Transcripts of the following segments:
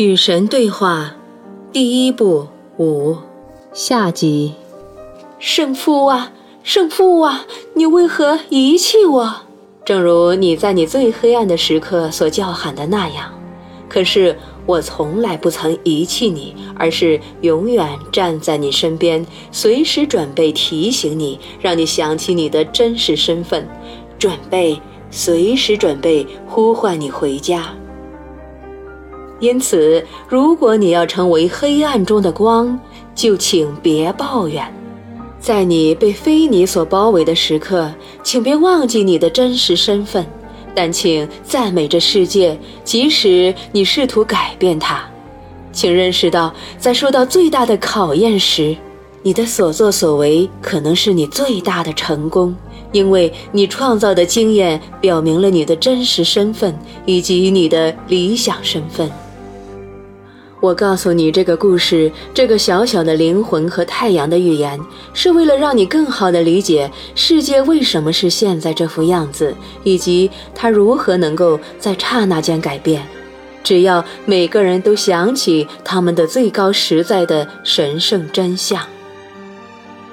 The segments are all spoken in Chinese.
与神对话，第一部五下集。圣父啊，圣父啊，你为何遗弃我？正如你在你最黑暗的时刻所叫喊的那样。可是我从来不曾遗弃你，而是永远站在你身边，随时准备提醒你，让你想起你的真实身份，准备随时准备呼唤你回家。因此，如果你要成为黑暗中的光，就请别抱怨。在你被非你所包围的时刻，请别忘记你的真实身份，但请赞美这世界，即使你试图改变它。请认识到，在受到最大的考验时，你的所作所为可能是你最大的成功，因为你创造的经验表明了你的真实身份以及你的理想身份。我告诉你这个故事，这个小小的灵魂和太阳的预言，是为了让你更好地理解世界为什么是现在这副样子，以及它如何能够在刹那间改变。只要每个人都想起他们的最高实在的神圣真相。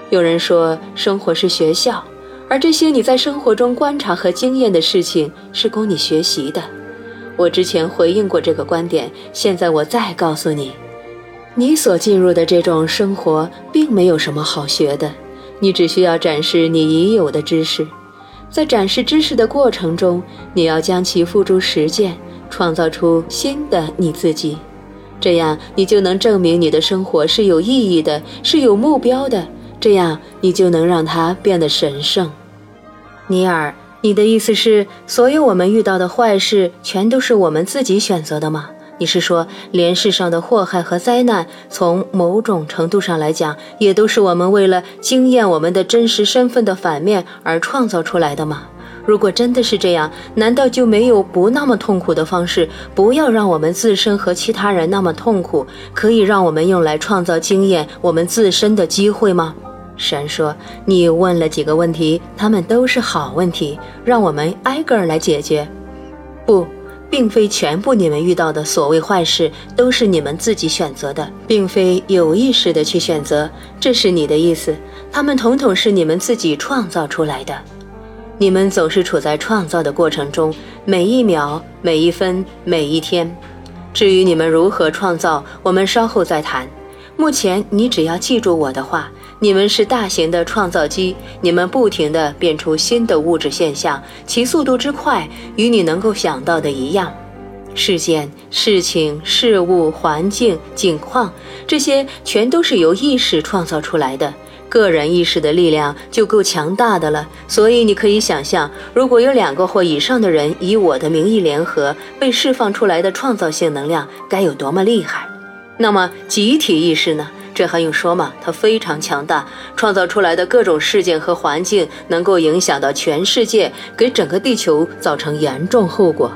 有人说，生活是学校，而这些你在生活中观察和经验的事情，是供你学习的。我之前回应过这个观点，现在我再告诉你，你所进入的这种生活并没有什么好学的，你只需要展示你已有的知识，在展示知识的过程中，你要将其付诸实践，创造出新的你自己，这样你就能证明你的生活是有意义的，是有目标的，这样你就能让它变得神圣，尼尔。你的意思是，所有我们遇到的坏事，全都是我们自己选择的吗？你是说，连世上的祸害和灾难，从某种程度上来讲，也都是我们为了惊艳我们的真实身份的反面而创造出来的吗？如果真的是这样，难道就没有不那么痛苦的方式，不要让我们自身和其他人那么痛苦，可以让我们用来创造经验我们自身的机会吗？神说：“你问了几个问题，他们都是好问题，让我们挨个儿来解决。不，并非全部你们遇到的所谓坏事都是你们自己选择的，并非有意识的去选择，这是你的意思。他们统统是你们自己创造出来的。你们总是处在创造的过程中，每一秒、每一分、每一天。至于你们如何创造，我们稍后再谈。目前，你只要记住我的话。”你们是大型的创造机，你们不停地变出新的物质现象，其速度之快，与你能够想到的一样。事件、事情、事物、环境、景况，这些全都是由意识创造出来的。个人意识的力量就够强大的了，所以你可以想象，如果有两个或以上的人以我的名义联合，被释放出来的创造性能量该有多么厉害。那么，集体意识呢？这还用说吗？它非常强大，创造出来的各种事件和环境能够影响到全世界，给整个地球造成严重后果。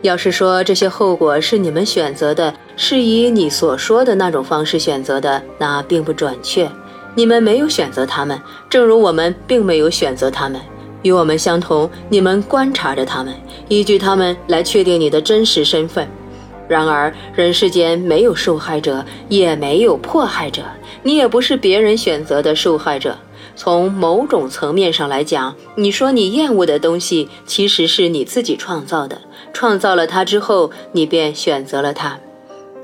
要是说这些后果是你们选择的，是以你所说的那种方式选择的，那并不准确。你们没有选择他们，正如我们并没有选择他们。与我们相同，你们观察着他们，依据他们来确定你的真实身份。然而，人世间没有受害者，也没有迫害者。你也不是别人选择的受害者。从某种层面上来讲，你说你厌恶的东西，其实是你自己创造的。创造了它之后，你便选择了它。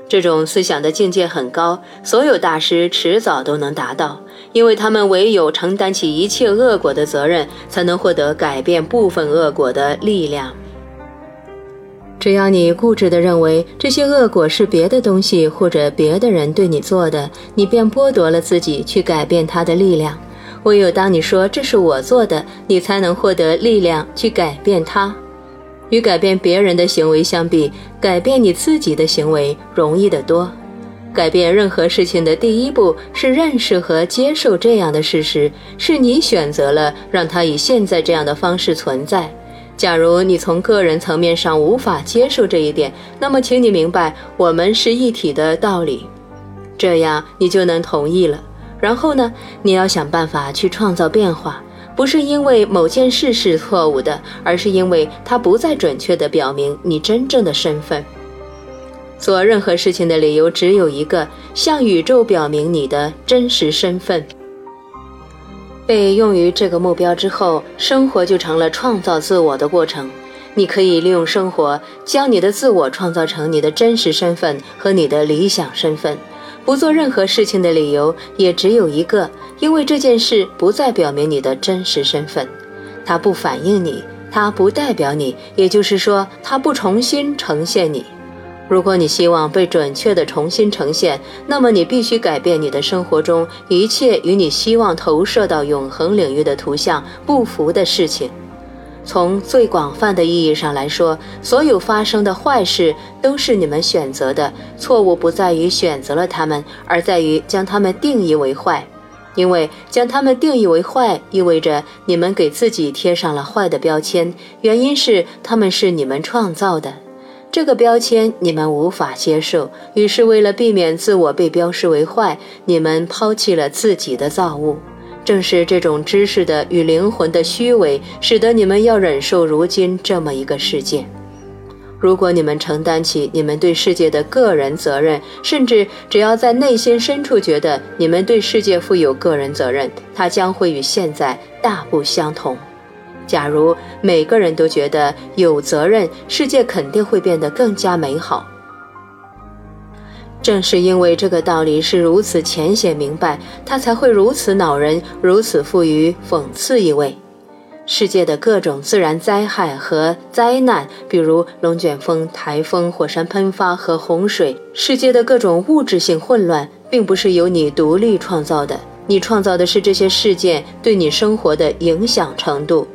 这种思想的境界很高，所有大师迟早都能达到，因为他们唯有承担起一切恶果的责任，才能获得改变部分恶果的力量。只要你固执地认为这些恶果是别的东西或者别的人对你做的，你便剥夺了自己去改变它的力量。唯有当你说这是我做的，你才能获得力量去改变它。与改变别人的行为相比，改变你自己的行为容易得多。改变任何事情的第一步是认识和接受这样的事实：是你选择了让它以现在这样的方式存在。假如你从个人层面上无法接受这一点，那么请你明白我们是一体的道理，这样你就能同意了。然后呢，你要想办法去创造变化，不是因为某件事是错误的，而是因为它不再准确地表明你真正的身份。做任何事情的理由只有一个：向宇宙表明你的真实身份。被用于这个目标之后，生活就成了创造自我的过程。你可以利用生活，将你的自我创造成你的真实身份和你的理想身份。不做任何事情的理由也只有一个，因为这件事不再表明你的真实身份，它不反映你，它不代表你，也就是说，它不重新呈现你。如果你希望被准确地重新呈现，那么你必须改变你的生活中一切与你希望投射到永恒领域的图像不符的事情。从最广泛的意义上来说，所有发生的坏事都是你们选择的。错误不在于选择了它们，而在于将它们定义为坏。因为将它们定义为坏，意味着你们给自己贴上了坏的标签。原因是它们是你们创造的，这个标签你们无法接受。于是，为了避免自我被标示为坏，你们抛弃了自己的造物。正是这种知识的与灵魂的虚伪，使得你们要忍受如今这么一个世界。如果你们承担起你们对世界的个人责任，甚至只要在内心深处觉得你们对世界负有个人责任，它将会与现在大不相同。假如每个人都觉得有责任，世界肯定会变得更加美好。正是因为这个道理是如此浅显明白，它才会如此恼人，如此富于讽刺意味。世界的各种自然灾害和灾难，比如龙卷风、台风、火山喷发和洪水；世界的各种物质性混乱，并不是由你独立创造的，你创造的是这些事件对你生活的影响程度。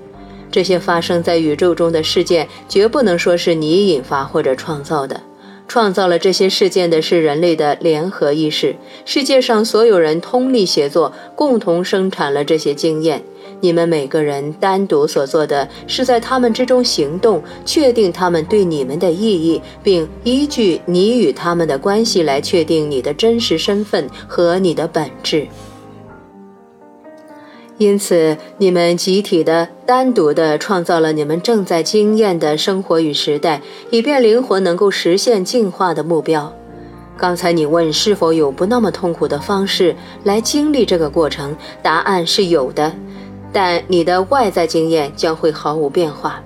这些发生在宇宙中的事件，绝不能说是你引发或者创造的。创造了这些事件的是人类的联合意识，世界上所有人通力协作，共同生产了这些经验。你们每个人单独所做的是在他们之中行动，确定他们对你们的意义，并依据你与他们的关系来确定你的真实身份和你的本质。因此，你们集体的、单独的创造了你们正在经验的生活与时代，以便灵魂能够实现进化的目标。刚才你问是否有不那么痛苦的方式来经历这个过程，答案是有的，但你的外在经验将会毫无变化。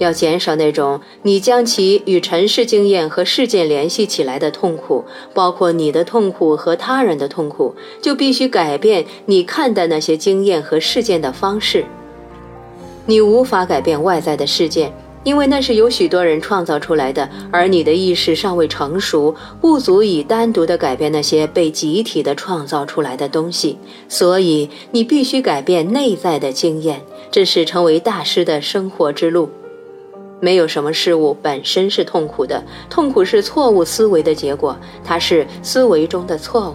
要减少那种你将其与尘世经验和事件联系起来的痛苦，包括你的痛苦和他人的痛苦，就必须改变你看待那些经验和事件的方式。你无法改变外在的事件，因为那是由许多人创造出来的，而你的意识尚未成熟，不足以单独的改变那些被集体的创造出来的东西。所以，你必须改变内在的经验，这是成为大师的生活之路。没有什么事物本身是痛苦的，痛苦是错误思维的结果，它是思维中的错误。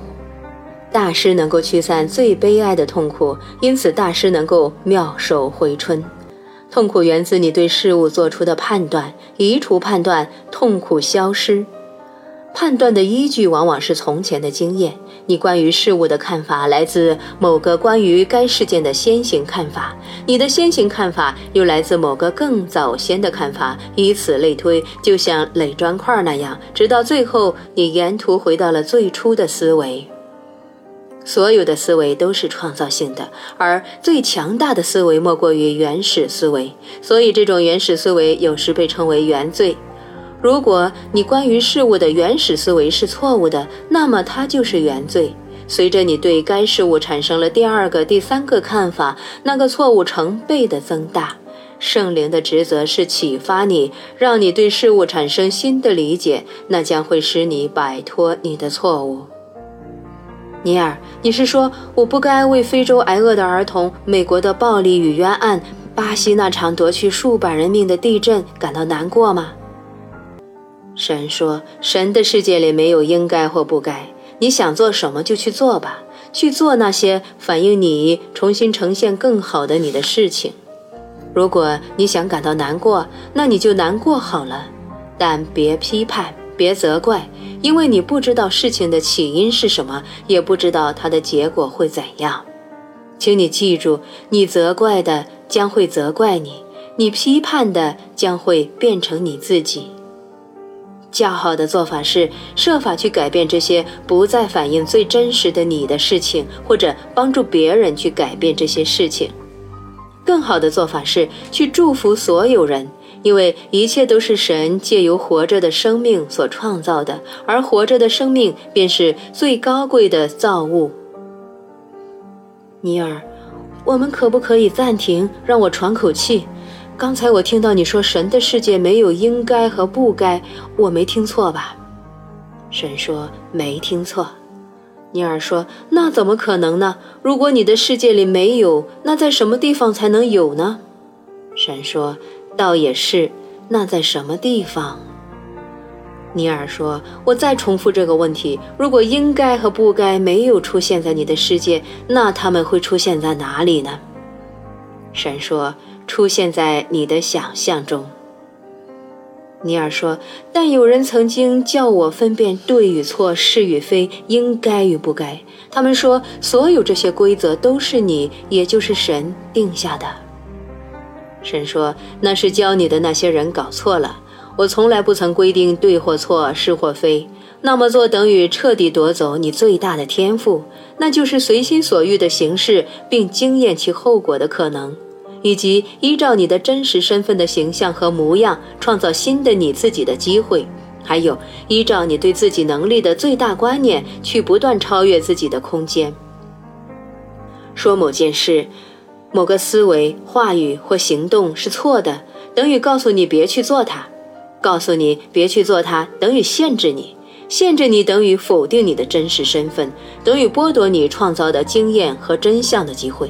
大师能够驱散最悲哀的痛苦，因此大师能够妙手回春。痛苦源自你对事物做出的判断，移除判断，痛苦消失。判断的依据往往是从前的经验。你关于事物的看法来自某个关于该事件的先行看法，你的先行看法又来自某个更早先的看法，以此类推，就像垒砖块那样，直到最后你沿途回到了最初的思维。所有的思维都是创造性的，而最强大的思维莫过于原始思维，所以这种原始思维有时被称为原罪。如果你关于事物的原始思维是错误的，那么它就是原罪。随着你对该事物产生了第二个、第三个看法，那个错误成倍的增大。圣灵的职责是启发你，让你对事物产生新的理解，那将会使你摆脱你的错误。尼尔，你是说我不该为非洲挨饿的儿童、美国的暴力与冤案、巴西那场夺去数百人命的地震感到难过吗？神说：“神的世界里没有应该或不该，你想做什么就去做吧，去做那些反映你重新呈现更好的你的事情。如果你想感到难过，那你就难过好了，但别批判，别责怪，因为你不知道事情的起因是什么，也不知道它的结果会怎样。请你记住，你责怪的将会责怪你，你批判的将会变成你自己。”较好的做法是设法去改变这些不再反映最真实的你的事情，或者帮助别人去改变这些事情。更好的做法是去祝福所有人，因为一切都是神借由活着的生命所创造的，而活着的生命便是最高贵的造物。尼尔，我们可不可以暂停，让我喘口气？刚才我听到你说神的世界没有应该和不该，我没听错吧？神说没听错。尼尔说：“那怎么可能呢？如果你的世界里没有，那在什么地方才能有呢？”神说：“倒也是，那在什么地方？”尼尔说：“我再重复这个问题：如果应该和不该没有出现在你的世界，那他们会出现在哪里呢？”神说：“出现在你的想象中。”尼尔说：“但有人曾经叫我分辨对与错、是与非、应该与不该。他们说，所有这些规则都是你，也就是神定下的。”神说：“那是教你的那些人搞错了。我从来不曾规定对或错、是或非。那么做等于彻底夺走你最大的天赋，那就是随心所欲的形式，并经验其后果的可能。”以及依照你的真实身份的形象和模样创造新的你自己的机会，还有依照你对自己能力的最大观念去不断超越自己的空间。说某件事、某个思维、话语或行动是错的，等于告诉你别去做它；告诉你别去做它，等于限制你；限制你等于否定你的真实身份，等于剥夺你创造的经验和真相的机会。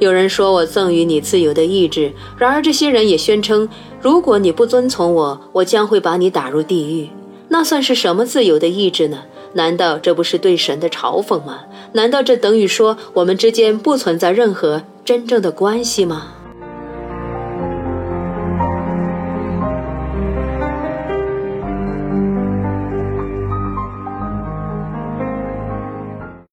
有人说我赠予你自由的意志，然而这些人也宣称，如果你不遵从我，我将会把你打入地狱。那算是什么自由的意志呢？难道这不是对神的嘲讽吗？难道这等于说我们之间不存在任何真正的关系吗？